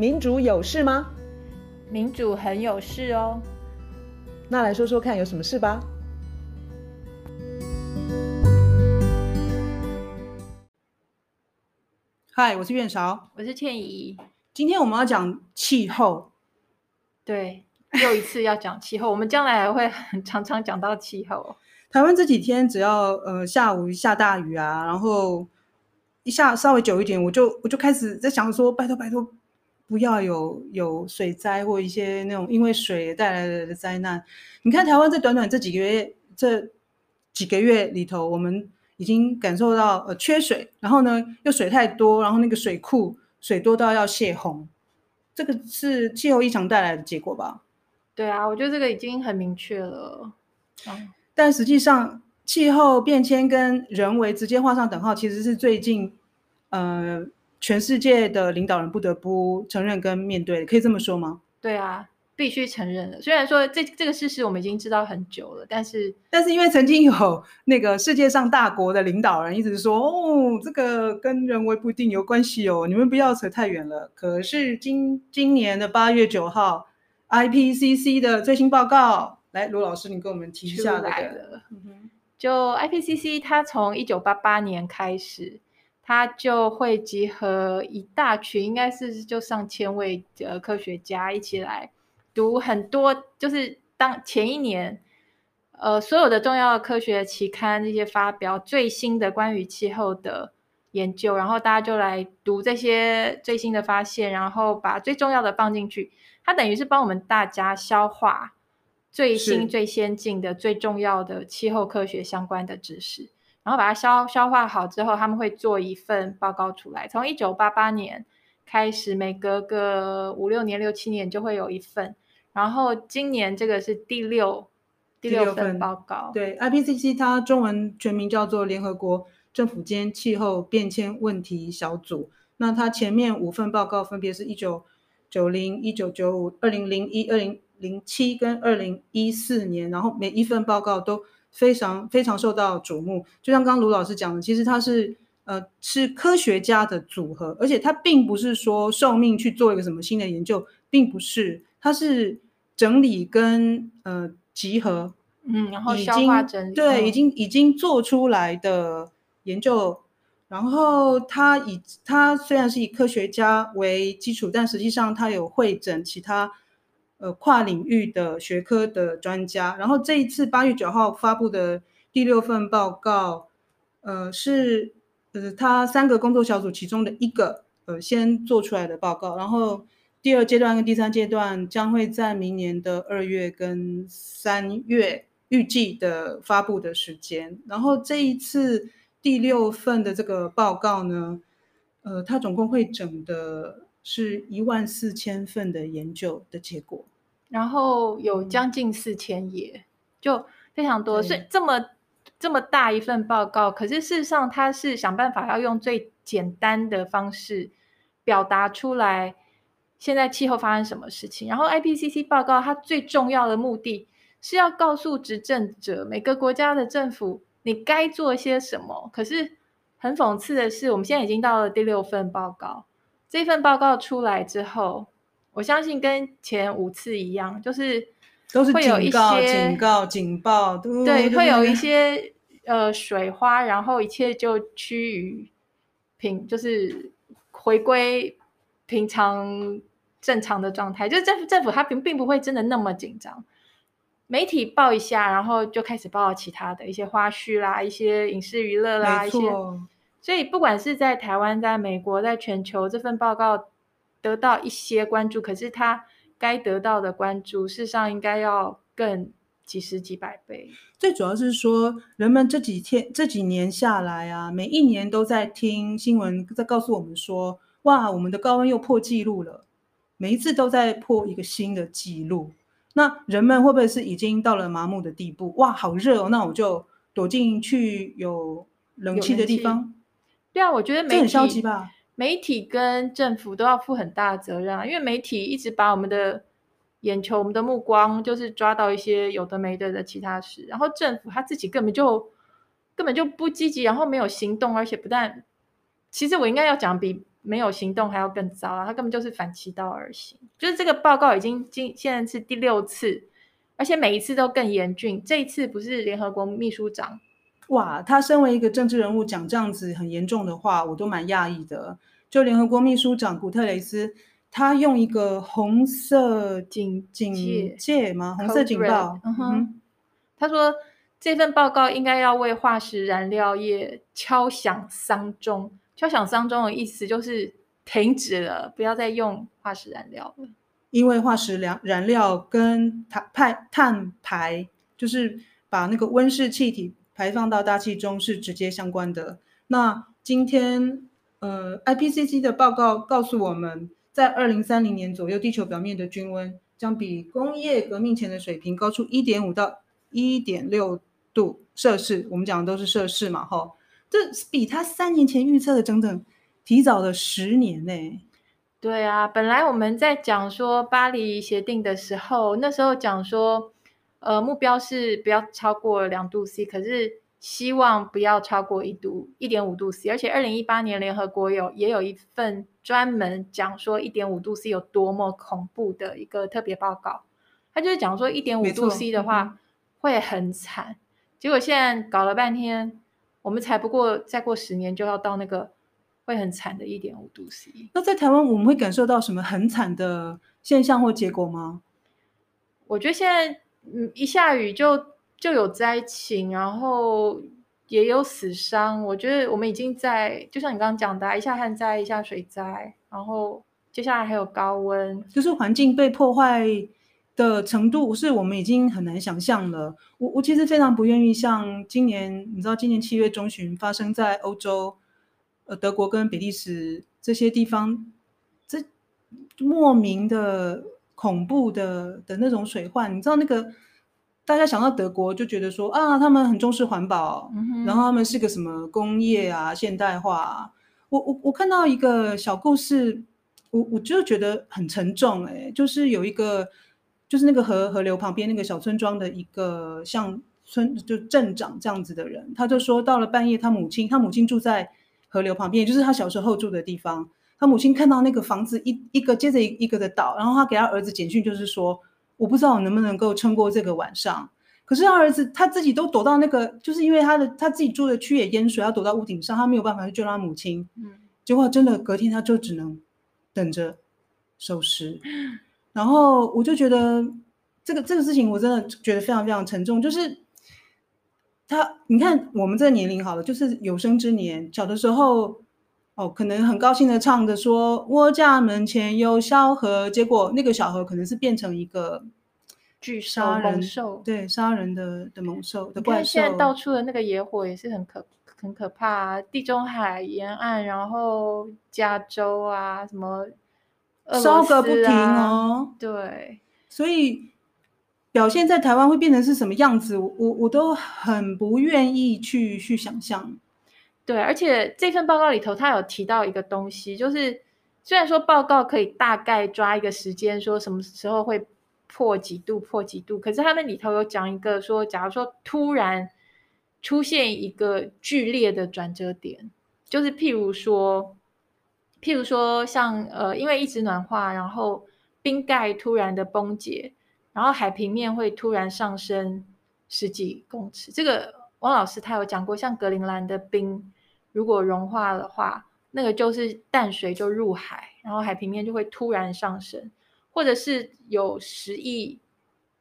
民主有事吗？民主很有事哦。那来说说看，有什么事吧？嗨，我是苑韶，我是倩怡。今天我们要讲气候。对，又一次要讲气候。我们将来还会很常常讲到气候。台湾这几天只要呃下午下大雨啊，然后一下稍微久一点，我就我就开始在想说，拜托拜托，不要有有水灾或一些那种因为水带来的灾难。你看台湾这短短这几个月，这几个月里头，我们。已经感受到呃缺水，然后呢又水太多，然后那个水库水多到要泄洪，这个是气候异常带来的结果吧？对啊，我觉得这个已经很明确了。嗯，但实际上气候变迁跟人为直接画上等号，其实是最近呃全世界的领导人不得不承认跟面对，可以这么说吗？对啊。必须承认的，虽然说这这个事实我们已经知道很久了，但是但是因为曾经有那个世界上大国的领导人一直说，哦，这个跟人为不一定有关系哦，你们不要扯太远了。可是今今年的八月九号，IPCC 的最新报告，来罗老师，你跟我们提一下来的。嗯哼，就 IPCC，它从一九八八年开始，它就会集合一大群，应该是就上千位的科学家一起来。读很多，就是当前一年，呃，所有的重要的科学期刊这些发表最新的关于气候的研究，然后大家就来读这些最新的发现，然后把最重要的放进去。它等于是帮我们大家消化最新、最先进的、最重要的气候科学相关的知识，然后把它消消化好之后，他们会做一份报告出来。从一九八八年开始，每隔个五六年、六七年就会有一份。然后今年这个是第六第六份报告，对 IPCC，它中文全名叫做联合国政府间气候变迁问题小组。那它前面五份报告分别是一九九零、一九九五、二零零一、二零零七跟二零一四年，然后每一份报告都非常非常受到瞩目。就像刚刚卢老师讲的，其实它是呃是科学家的组合，而且它并不是说受命去做一个什么新的研究，并不是，它是。整理跟呃集合，嗯，然后消化整理，对，已经已经做出来的研究，然后他以他虽然是以科学家为基础，但实际上他有会诊其他呃跨领域的学科的专家，然后这一次八月九号发布的第六份报告，呃是呃他三个工作小组其中的一个呃先做出来的报告，然后。第二阶段跟第三阶段将会在明年的二月跟三月预计的发布的时间。然后这一次第六份的这个报告呢，呃，它总共会整的是一万四千份的研究的结果，然后有将近四千页，就非常多。所以这么这么大一份报告，可是事实上它是想办法要用最简单的方式表达出来。现在气候发生什么事情？然后 IPCC 报告它最重要的目的是要告诉执政者，每个国家的政府你该做些什么。可是很讽刺的是，我们现在已经到了第六份报告。这份报告出来之后，我相信跟前五次一样，就是都是会有一些、警告、警报，对，会有一些呃水花，然后一切就趋于平，就是回归平常。正常的状态，就是政府政府它并并不会真的那么紧张，媒体报一下，然后就开始报其他的一些花絮啦，一些影视娱乐啦，一些。所以不管是在台湾、在美国、在全球，这份报告得到一些关注，可是它该得到的关注，事实上应该要更几十几百倍。最主要是说，人们这几天这几年下来啊，每一年都在听新闻，在告诉我们说，哇，我们的高温又破纪录了。每一次都在破一个新的纪录，那人们会不会是已经到了麻木的地步？哇，好热哦，那我就躲进去有冷气的地方。对啊，我觉得媒体很消极吧。媒体跟政府都要负很大的责任啊，因为媒体一直把我们的眼球、我们的目光就是抓到一些有的没的的其他事，然后政府他自己根本就根本就不积极，然后没有行动，而且不但，其实我应该要讲比。没有行动还要更糟啊！他根本就是反其道而行。就是这个报告已经今现在是第六次，而且每一次都更严峻。这一次不是联合国秘书长，哇，他身为一个政治人物讲这样子很严重的话，我都蛮讶异的。就联合国秘书长古特雷斯，他用一个红色警警戒吗？红色警报。嗯哼，他说。这份报告应该要为化石燃料业敲响丧钟。敲响丧钟的意思就是停止了，不要再用化石燃料了。因为化石燃燃料跟碳排碳排，就是把那个温室气体排放到大气中是直接相关的。那今天，呃，IPCC 的报告告诉我们，在二零三零年左右，地球表面的均温将比工业革命前的水平高出一点五到一点六。度摄氏，我们讲的都是摄氏嘛，哈，这比他三年前预测的整整提早了十年呢。对啊，本来我们在讲说巴黎协定的时候，那时候讲说，呃，目标是不要超过两度 C，可是希望不要超过一度一点五度 C，而且二零一八年联合国有也有一份专门讲说一点五度 C 有多么恐怖的一个特别报告，他就是讲说一点五度 C 的话会很惨。结果现在搞了半天，我们才不过再过十年就要到那个会很惨的一点五度 C。那在台湾我们会感受到什么很惨的现象或结果吗？我觉得现在嗯一下雨就就有灾情，然后也有死伤。我觉得我们已经在就像你刚刚讲的，一下旱灾，一下水灾，然后接下来还有高温，就是环境被破坏的程度是我们已经很难想象了。我我其实非常不愿意像今年，你知道，今年七月中旬发生在欧洲，呃，德国跟比利时这些地方，这莫名的恐怖的的那种水患。你知道，那个大家想到德国就觉得说啊，他们很重视环保，然后他们是个什么工业啊，现代化啊。我我我看到一个小故事，我我就觉得很沉重欸，就是有一个。就是那个河河流旁边那个小村庄的一个像村就镇长这样子的人，他就说到了半夜，他母亲他母亲住在河流旁边，也就是他小时候住的地方。他母亲看到那个房子一一个接着一个的倒，然后他给他儿子简讯，就是说我不知道我能不能够撑过这个晚上。可是他儿子他自己都躲到那个，就是因为他的他自己住的区也淹水，他躲到屋顶上，他没有办法去救他母亲。嗯，结果真的隔天他就只能等着收尸。然后我就觉得这个这个事情，我真的觉得非常非常沉重。就是他，你看我们这个年龄好了，就是有生之年，小的时候哦，可能很高兴的唱着说“我家门前有小河”，结果那个小河可能是变成一个巨杀人兽，对，杀人的的猛兽的怪兽。现在到处的那个野火也是很可很可怕啊，地中海沿岸，然后加州啊什么。烧个不停哦，对，所以表现在台湾会变成是什么样子，我我我都很不愿意去去想象。对，而且这份报告里头，他有提到一个东西，就是虽然说报告可以大概抓一个时间，说什么时候会破几度破几度，可是他们里头有讲一个说，假如说突然出现一个剧烈的转折点，就是譬如说。譬如说像，呃，因为一直暖化，然后冰盖突然的崩解，然后海平面会突然上升十几公尺。这个汪老师他有讲过，像格陵兰的冰如果融化的话，那个就是淡水就入海，然后海平面就会突然上升，或者是有十亿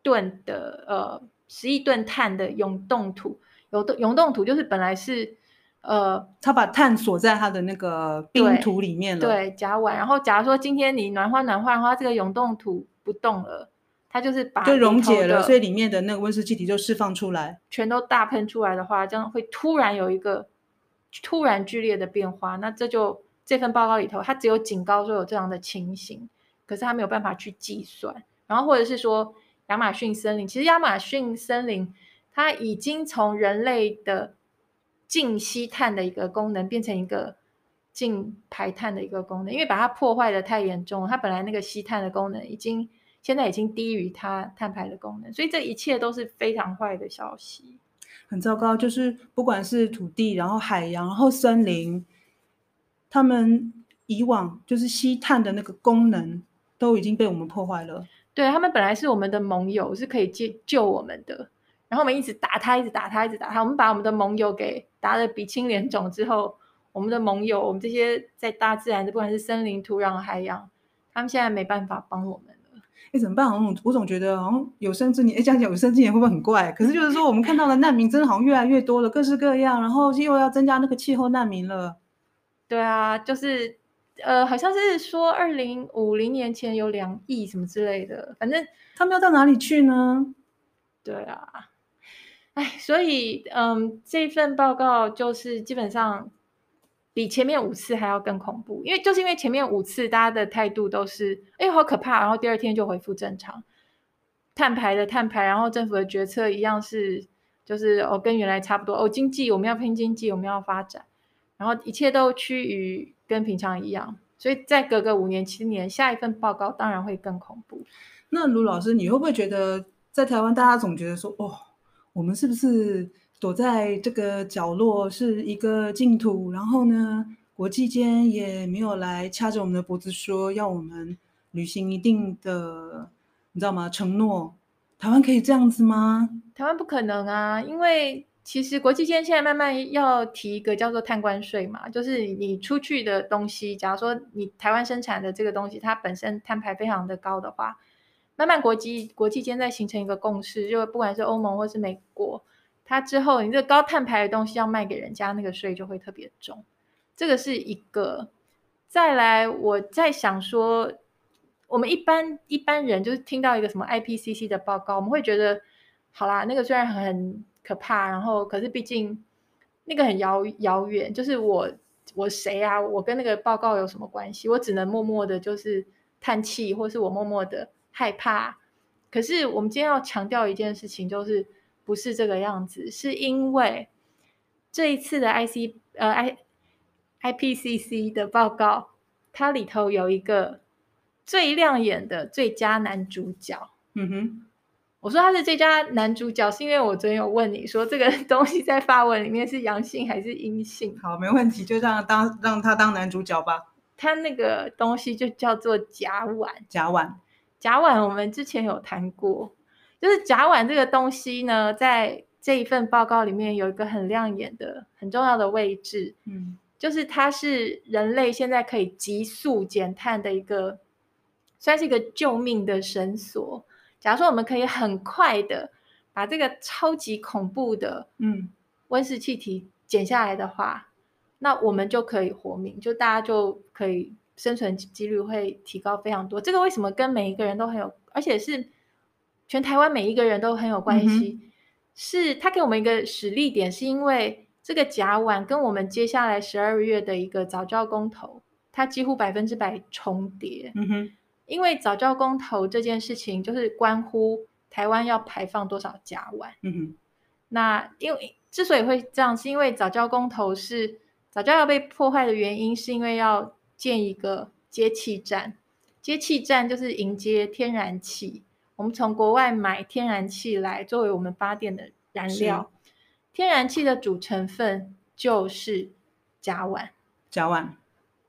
吨的呃十亿吨碳的永冻土，永冻永冻土就是本来是。呃，它把碳锁在它的那个冰土里面了。对，甲烷。然后，假如说今天你暖化暖化的话，这个永冻土不动了，它就是把就溶解了，所以里面的那个温室气体就释放出来，全都大喷出来的话，这样会突然有一个突然剧烈的变化。那这就这份报告里头，它只有警告说有这样的情形，可是它没有办法去计算。然后，或者是说亚马逊森林，其实亚马逊森林它已经从人类的净吸碳的一个功能变成一个净排碳的一个功能，因为把它破坏的太严重，它本来那个吸碳的功能已经现在已经低于它碳排的功能，所以这一切都是非常坏的消息，很糟糕。就是不管是土地，然后海洋，然后森林，他们以往就是吸碳的那个功能都已经被我们破坏了。对，他们本来是我们的盟友，是可以救救我们的，然后我们一直打他，一直打他，一直打他。我们把我们的盟友给打得鼻青脸肿之后，我们的盟友，我们这些在大自然的，不管是森林、土壤、海洋，他们现在没办法帮我们。哎，怎么办？我我总觉得好像有生之年，哎，这样讲有生之年会不会很怪？可是就是说，我们看到的难民真的好像越来越多了，各式各样，然后又要增加那个气候难民了。对啊，就是。呃，好像是说二零五零年前有两亿什么之类的，反正他们要到哪里去呢？对啊，哎，所以嗯，这份报告就是基本上比前面五次还要更恐怖，因为就是因为前面五次大家的态度都是哎好可怕，然后第二天就恢复正常，碳排的碳排，然后政府的决策一样是就是哦跟原来差不多哦，经济我们要拼经济，我们要发展，然后一切都趋于。跟平常一样，所以再隔个五年七年，下一份报告当然会更恐怖。那卢老师，你会不会觉得在台湾，大家总觉得说，哦，我们是不是躲在这个角落是一个净土？然后呢，国际间也没有来掐着我们的脖子说要我们履行一定的，你知道吗？承诺，台湾可以这样子吗？台湾不可能啊，因为。其实国际间现在慢慢要提一个叫做碳关税嘛，就是你出去的东西，假如说你台湾生产的这个东西，它本身碳排非常的高的话，慢慢国际国际间在形成一个共识，就不管是欧盟或是美国，它之后你这高碳排的东西要卖给人家，那个税就会特别重。这个是一个。再来，我在想说，我们一般一般人就是听到一个什么 IPCC 的报告，我们会觉得，好啦，那个虽然很。可怕，然后可是毕竟那个很遥遥远，就是我我谁啊？我跟那个报告有什么关系？我只能默默的，就是叹气，或是我默默的害怕。可是我们今天要强调一件事情，就是不是这个样子，是因为这一次的 IC 呃 I IPCC 的报告，它里头有一个最亮眼的最佳男主角。嗯哼。我说他是最佳男主角，是因为我昨天有问你说这个 东西在发文里面是阳性还是阴性？好，没问题，就让当让他当男主角吧。他那个东西就叫做甲烷。甲烷，甲烷，我们之前有谈过，就是甲烷这个东西呢，在这一份报告里面有一个很亮眼的、很重要的位置。嗯，就是它是人类现在可以急速减碳的一个，算是一个救命的绳索。假如说我们可以很快的把这个超级恐怖的嗯温室气体减下来的话，嗯，那我们就可以活命，就大家就可以生存几率会提高非常多。这个为什么跟每一个人都很有，而且是全台湾每一个人都很有关系？嗯、是他给我们一个实力点，是因为这个甲烷跟我们接下来十二月的一个早教公投，它几乎百分之百重叠。嗯哼。因为早教公投这件事情，就是关乎台湾要排放多少甲烷。嗯哼，那因为之所以会这样，是因为早教公投是早教要被破坏的原因，是因为要建一个接气站。接气站就是迎接天然气，我们从国外买天然气来作为我们发电的燃料。天然气的主成分就是甲烷。甲烷，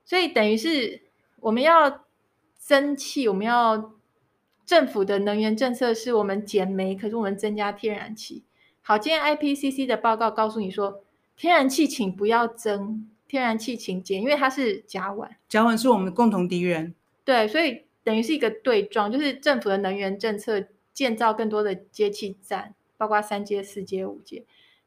所以等于是我们要。增气，我们要政府的能源政策是我们减煤，可是我们增加天然气。好，今天 IPCC 的报告告诉你说，天然气请不要增，天然气请减，因为它是甲烷。甲烷是我们的共同敌人。对，所以等于是一个对撞，就是政府的能源政策建造更多的接气站，包括三阶、四阶、五阶，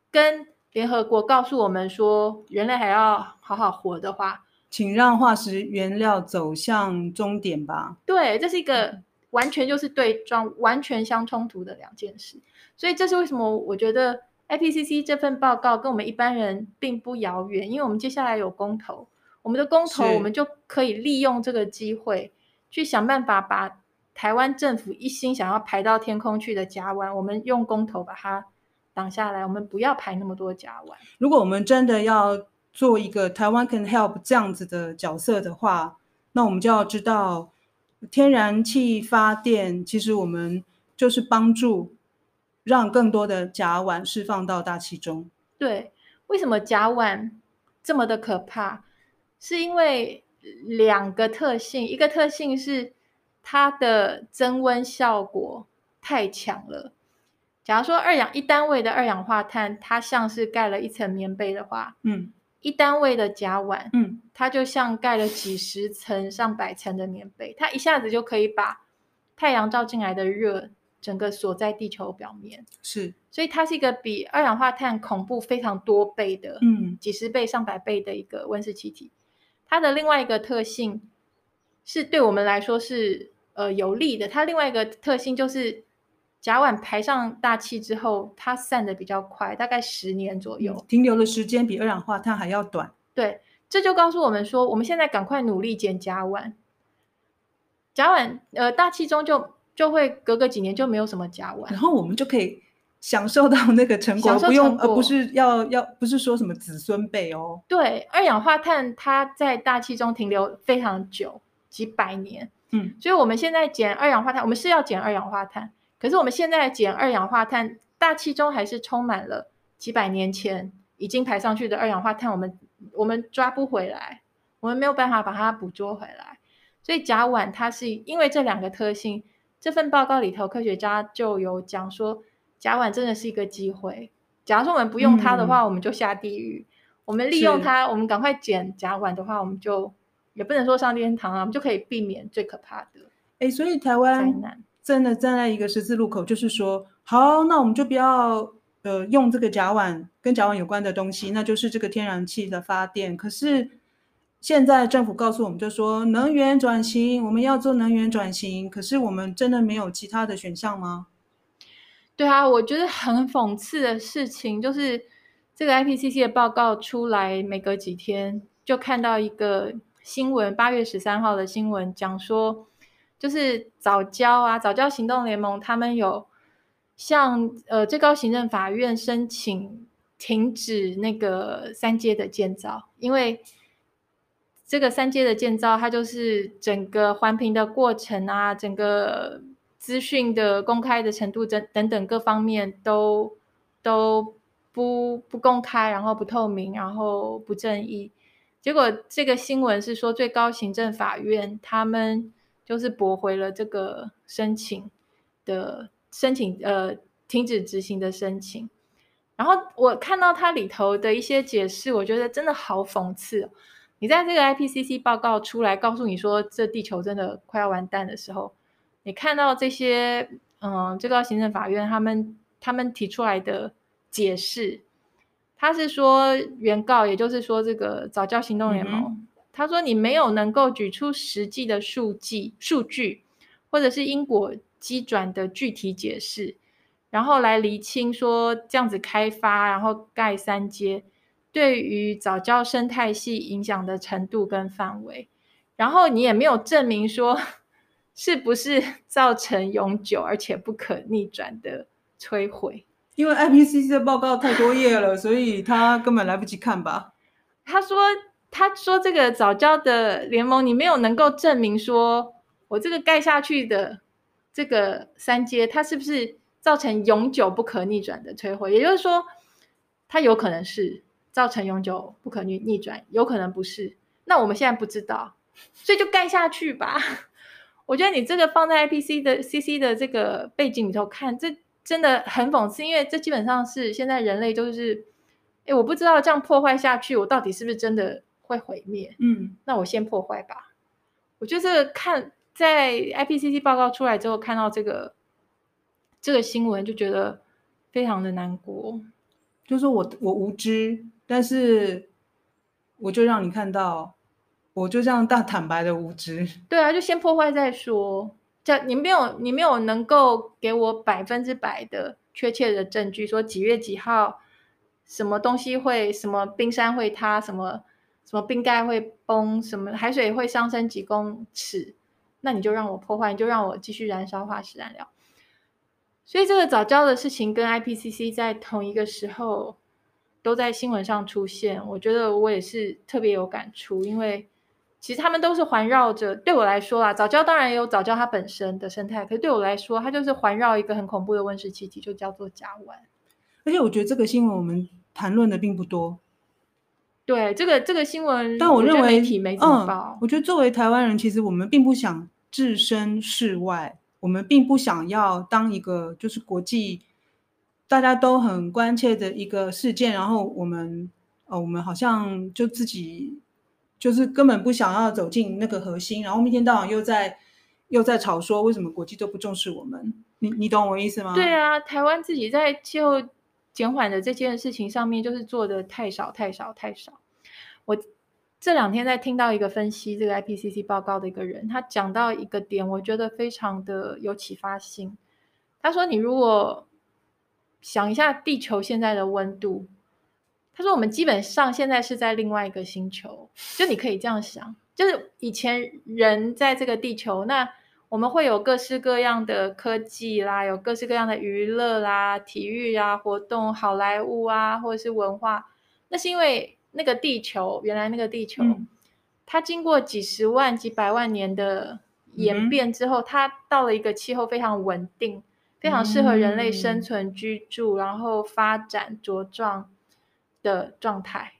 跟联合国告诉我们说，人类还要好好活的话。请让化石原料走向终点吧。对，这是一个完全就是对撞、完全相冲突的两件事。所以这是为什么我觉得 IPCC 这份报告跟我们一般人并不遥远，因为我们接下来有公投，我们的公投我们就可以利用这个机会去想办法把台湾政府一心想要排到天空去的甲烷，我们用公投把它挡下来，我们不要排那么多甲烷。如果我们真的要做一个台湾 can help 这样子的角色的话，那我们就要知道，天然气发电其实我们就是帮助让更多的甲烷释放到大气中。对，为什么甲烷这么的可怕？是因为两个特性，一个特性是它的增温效果太强了。假如说二氧一单位的二氧化碳，它像是盖了一层棉被的话，嗯，一单位的甲烷，嗯，它就像盖了几十层、上百层的棉被，它一下子就可以把太阳照进来的热整个锁在地球表面。是，所以它是一个比二氧化碳恐怖非常多倍的，嗯，几十倍、上百倍的一个温室气体。它的另外一个特性是对我们来说是呃有利的，它另外一个特性就是。甲烷排上大气之后，它散的比较快，大概十年左右，嗯，停留的时间比二氧化碳还要短。对，这就告诉我们说，我们现在赶快努力减甲烷。甲烷，呃，大气中就就会隔个几年就没有什么甲烷，然后我们就可以享受到那个成果，成果不用，而不是要要不是说什么子孙辈哦。对，二氧化碳它在大气中停留非常久，几百年。嗯，所以我们现在减二氧化碳，我们是要减二氧化碳。可是我们现在减二氧化碳，大气中还是充满了几百年前已经排上去的二氧化碳，我们我们抓不回来，我们没有办法把它捕捉回来。所以甲烷它是因为这两个特性，这份报告里头科学家就有讲说，甲烷真的是一个机会。假如说我们不用它的话，嗯、我们就下地狱；我们利用它，我们赶快捡甲烷的话，我们就也不能说上天堂啊，我们就可以避免最可怕的。哎，所以台湾。真的站在一个十字路口，就是说，好，那我们就不要呃用这个甲烷跟甲烷有关的东西，那就是这个天然气的发电。可是现在政府告诉我们，就说能源转型，我们要做能源转型。可是我们真的没有其他的选项吗？对啊，我觉得很讽刺的事情就是，这个 IPCC 的报告出来没隔几天，就看到一个新闻，八月十三号的新闻讲说。就是早教啊，早教行动联盟他们有向呃最高行政法院申请停止那个三阶的建造，因为这个三阶的建造，它就是整个环评的过程啊，整个资讯的公开的程度等等等各方面都都不不公开，然后不透明，然后不正义。结果这个新闻是说最高行政法院他们。就是驳回了这个申请的申请，呃，停止执行的申请。然后我看到它里头的一些解释，我觉得真的好讽刺哦。你在这个 IPCC 报告出来告诉你说这地球真的快要完蛋的时候，你看到这些，嗯，最高行政法院他们他们提出来的解释，他是说原告，也就是说这个早教行动联盟。嗯他说：“你没有能够举出实际的数据、数据，或者是因果机转的具体解释，然后来厘清说这样子开发，然后盖三阶，对于早教生态系影响的程度跟范围。然后你也没有证明说是不是造成永久而且不可逆转的摧毁。因为 IPCC 的报告太多页了，所以他根本来不及看吧。”他说。他说：“这个早教的联盟，你没有能够证明说，我这个盖下去的这个三阶，它是不是造成永久不可逆转的摧毁？也就是说，它有可能是造成永久不可逆逆转，有可能不是。那我们现在不知道，所以就盖下去吧。我觉得你这个放在 IPC 的 CC 的这个背景里头看，这真的很讽刺，因为这基本上是现在人类就是，哎，我不知道这样破坏下去，我到底是不是真的。”会毁灭，嗯，那我先破坏吧。我觉得这个看在 IPCC 报告出来之后，看到这个这个新闻，就觉得非常的难过。就是我我无知，但是我就让你看到，我就这样大坦白的无知。对啊，就先破坏再说。这你没有你没有能够给我百分之百的确切的证据，说几月几号什么东西会什么冰山会塌什么。什么冰盖会崩，什么海水会上升几公尺，那你就让我破坏，你就让我继续燃烧化石燃料。所以这个早教的事情跟 IPCC 在同一个时候都在新闻上出现，我觉得我也是特别有感触，因为其实他们都是环绕着，对我来说啊，早教当然也有早教它本身的生态，可是对我来说，它就是环绕一个很恐怖的温室气体，就叫做甲烷。而且我觉得这个新闻我们谈论的并不多。对这个这个新闻，但我认为媒体没怎么报。嗯，我觉得作为台湾人，其实我们并不想置身事外，我们并不想要当一个就是国际大家都很关切的一个事件，然后我们呃，我们好像就自己就是根本不想要走进那个核心，然后一天到晚又在又在吵说为什么国际都不重视我们。你你懂我意思吗？对啊，台湾自己在气候减缓的这件事情上面，就是做的太少太少太少。我这两天在听到一个分析这个 IPCC 报告的一个人，他讲到一个点，我觉得非常的有启发性。他说：“你如果想一下地球现在的温度，他说我们基本上现在是在另外一个星球，就你可以这样想，就是以前人在这个地球那。”我们会有各式各样的科技啦，有各式各样的娱乐啦、体育啊活动、好莱坞啊，或者是文化。那是因为那个地球，原来那个地球，嗯、它经过几十万、几百万年的演变之后，嗯、它到了一个气候非常稳定、非常适合人类生存居住，嗯、然后发展茁壮的状态。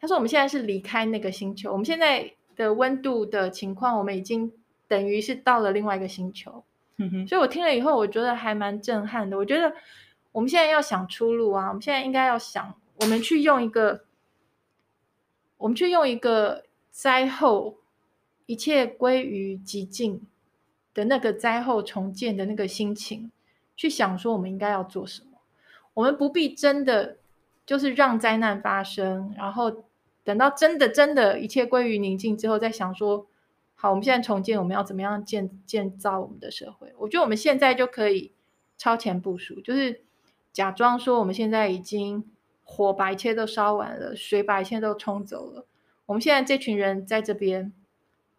他说：“我们现在是离开那个星球，我们现在的温度的情况，我们已经。”等于是到了另外一个星球，嗯哼，所以我听了以后，我觉得还蛮震撼的。我觉得我们现在要想出路啊，我们现在应该要想，我们去用一个，我们去用一个灾后一切归于寂静的那个灾后重建的那个心情，去想说我们应该要做什么。我们不必真的就是让灾难发生，然后等到真的真的一切归于宁静之后，再想说。好，我们现在重建，我们要怎么样建建造我们的社会？我觉得我们现在就可以超前部署，就是假装说我们现在已经火把一切都烧完了，水把一切都冲走了。我们现在这群人在这边，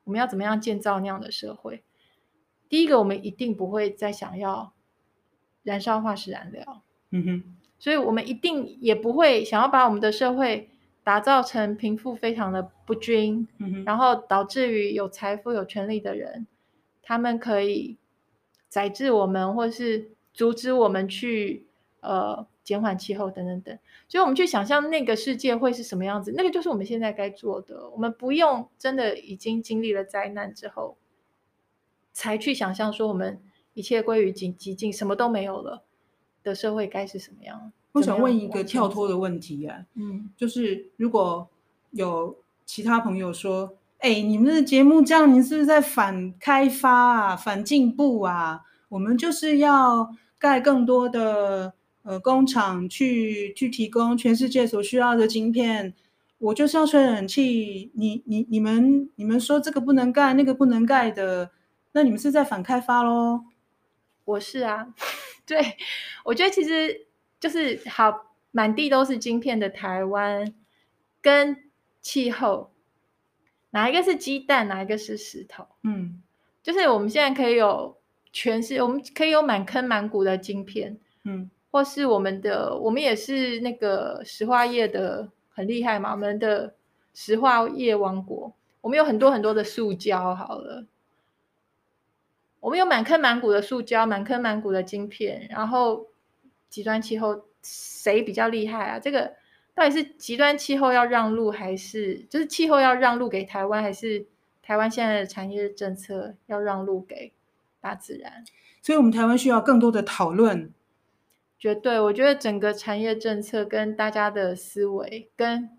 我们要怎么样建造那样的社会？第一个，我们一定不会再想要燃烧化石燃料，嗯哼，所以我们一定也不会想要把我们的社会。打造成贫富非常的不均，嗯、哼然后导致于有财富、有权利的人，他们可以宰制我们，或是阻止我们去呃减缓气候等等等。所以，我们去想象那个世界会是什么样子，那个就是我们现在该做的。我们不用真的已经经历了灾难之后，才去想象说我们一切归于寂寂静，什么都没有了的社会该是什么样。我想问一个跳脱的问题啊，嗯，就是如果有其他朋友说，哎、欸，你们的节目这样，你是不是在反开发啊、反进步啊？我们就是要盖更多的呃工厂去去提供全世界所需要的晶片。我就是要吹冷气，你你你们你们说这个不能盖，那个不能盖的，那你们是在反开发喽？我是啊，对，我觉得其实。就是好，满地都是晶片的台湾，跟气候，哪一个是鸡蛋，哪一个是石头？嗯，就是我们现在可以有全是，我们可以有满坑满谷的晶片，嗯，或是我们的，我们也是那个石化业的很厉害嘛，我们的石化业王国，我们有很多很多的塑胶，好了，我们有满坑满谷的塑胶，满坑满谷的晶片，然后。极端气候谁比较厉害啊？这个到底是极端气候要让路，还是就是气候要让路给台湾，还是台湾现在的产业政策要让路给大自然？所以，我们台湾需要更多的讨论。绝对，我觉得整个产业政策跟大家的思维跟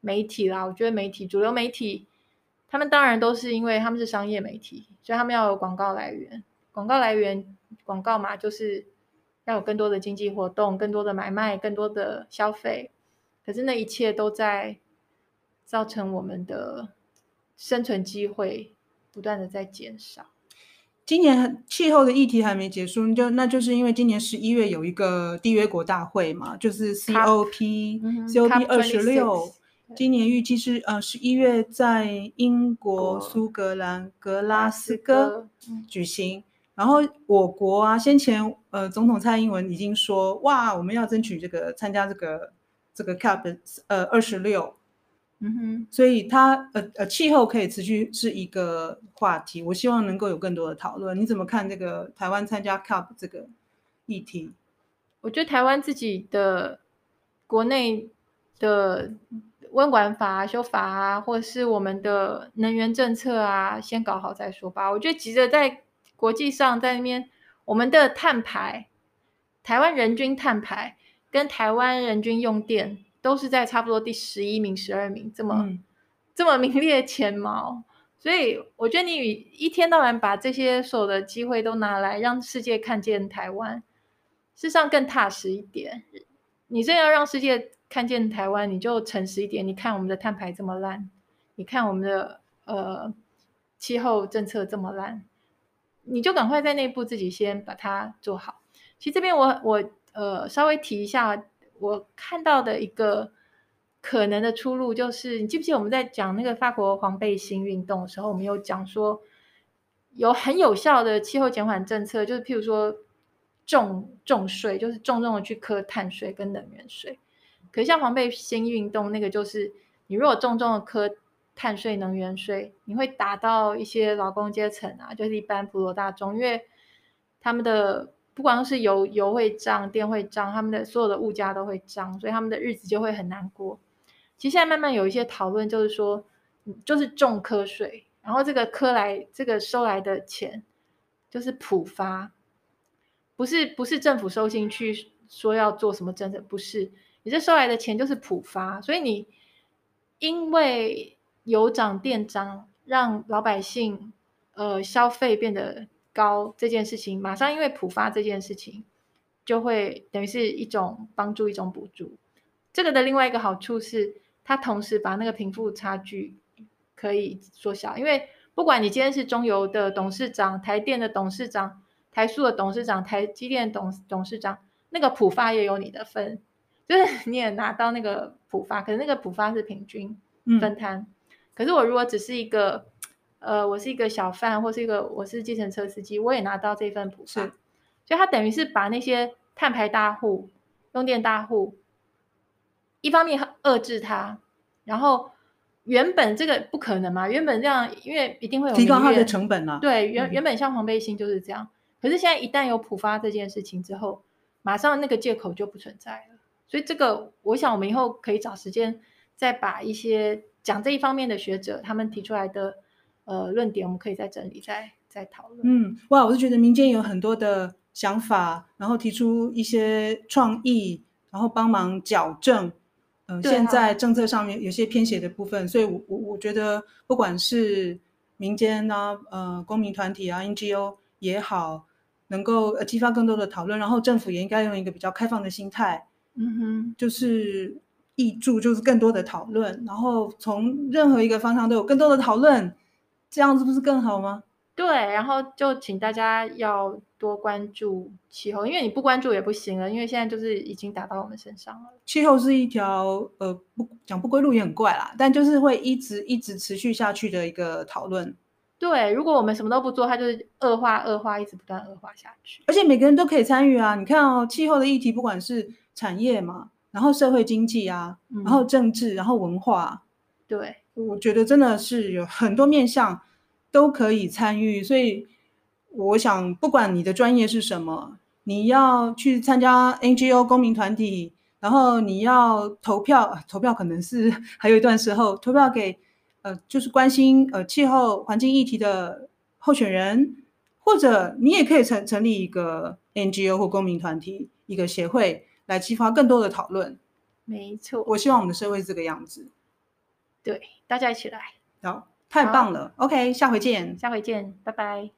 媒体啦，我觉得媒体主流媒体，他们当然都是因为他们是商业媒体，所以他们要有广告来源，广告来源广告嘛，就是。要有更多的经济活动，更多的买卖，更多的消费，可是那一切都在造成我们的生存机会不断的在减少。今年气候的议题还没结束，就那就是因为今年十一月有一个缔约国大会嘛，就是 COP、嗯、COP 二十六，今年预计是呃十一月在英国苏格兰格拉斯哥举行。然后我国啊，先前呃，总统蔡英文已经说，哇，我们要争取这个参加这个这个 CUP 呃二十六，嗯哼，所以它呃呃气候可以持续是一个话题，我希望能够有更多的讨论。你怎么看这个台湾参加 CUP 这个议题？我觉得台湾自己的国内的温管法啊修法啊，或者是我们的能源政策啊，先搞好再说吧。我觉得急着在国际上在那边，我们的碳排，台湾人均碳排跟台湾人均用电都是在差不多第十一名、十二名这么、嗯、这么名列前茅。所以我觉得你一天到晚把这些所有的机会都拿来让世界看见台湾，事实上更踏实一点。你真要让世界看见台湾，你就诚实一点。你看我们的碳排这么烂，你看我们的呃气候政策这么烂，你就赶快在内部自己先把它做好。其实这边我我呃稍微提一下，我看到的一个可能的出路就是，你记不记得我们在讲那个法国黄背心运动的时候，我们有讲说有很有效的气候减缓政策，就是譬如说重重税，就是重重的去课碳税跟能源税。可是像黄背心运动那个，就是你如果重重的磕碳税、能源税，你会打到一些劳工阶层啊，就是一般普罗大众，因为他们的不光是油油会涨、电会涨，他们的所有的物价都会涨，所以他们的日子就会很难过。其实现在慢慢有一些讨论，就是说，就是重科税，然后这个科来这个收来的钱就是普发，不是不是政府收进去说要做什么政策，不是。你这收来的钱就是普发，所以你因为油涨电涨，让老百姓呃消费变得高这件事情，马上因为普发这件事情，就会等于是一种帮助，一种补助。这个的另外一个好处是，它同时把那个贫富差距可以缩小，因为不管你今天是中油的董事长、台电的董事长、台塑的董事长、台积电董董事长，那个普发也有你的份。就是 你也拿到那个普发，可是那个普发是平均分摊。嗯、可是我如果只是一个，呃，我是一个小贩，或是一个我是计程车司机，我也拿到这份普发。是所以它等于是把那些碳排大户、用电大户，一方面遏制它，然后原本这个不可能嘛，原本这样，因为一定会有提高它的成本嘛、啊。对，原原本像黄背心就是这样。嗯、可是现在一旦有普发这件事情之后，马上那个借口就不存在了。所以这个，我想我们以后可以找时间再把一些讲这一方面的学者他们提出来的呃论点，我们可以再整理、再再讨论。嗯，哇，我是觉得民间有很多的想法，然后提出一些创意，然后帮忙矫正。嗯、呃，现在政策上面有些偏斜的部分，所以我我我觉得不管是民间啊、呃公民团体啊、NGO 也好，能够呃激发更多的讨论，然后政府也应该用一个比较开放的心态。嗯哼，就是译著，就是更多的讨论，然后从任何一个方向都有更多的讨论，这样子不是更好吗？对，然后就请大家要多关注气候，因为你不关注也不行了，因为现在就是已经打到我们身上了。气候是一条呃不讲不归路也很怪啦，但就是会一直一直持续下去的一个讨论。对，如果我们什么都不做，它就是恶化恶化，一直不断恶化下去。而且每个人都可以参与啊！你看哦，气候的议题，不管是产业嘛，然后社会经济啊，嗯、然后政治，然后文化，对，我觉得真的是有很多面向都可以参与。所以我想，不管你的专业是什么，你要去参加 NGO 公民团体，然后你要投票，投票可能是 还有一段时候，投票给呃，就是关心呃气候环境议题的候选人，或者你也可以成成立一个 NGO 或公民团体，一个协会。来激发更多的讨论，没错。我希望我们的社会是这个样子，对，大家一起来，好，太棒了。OK，下回见，下回见，拜拜。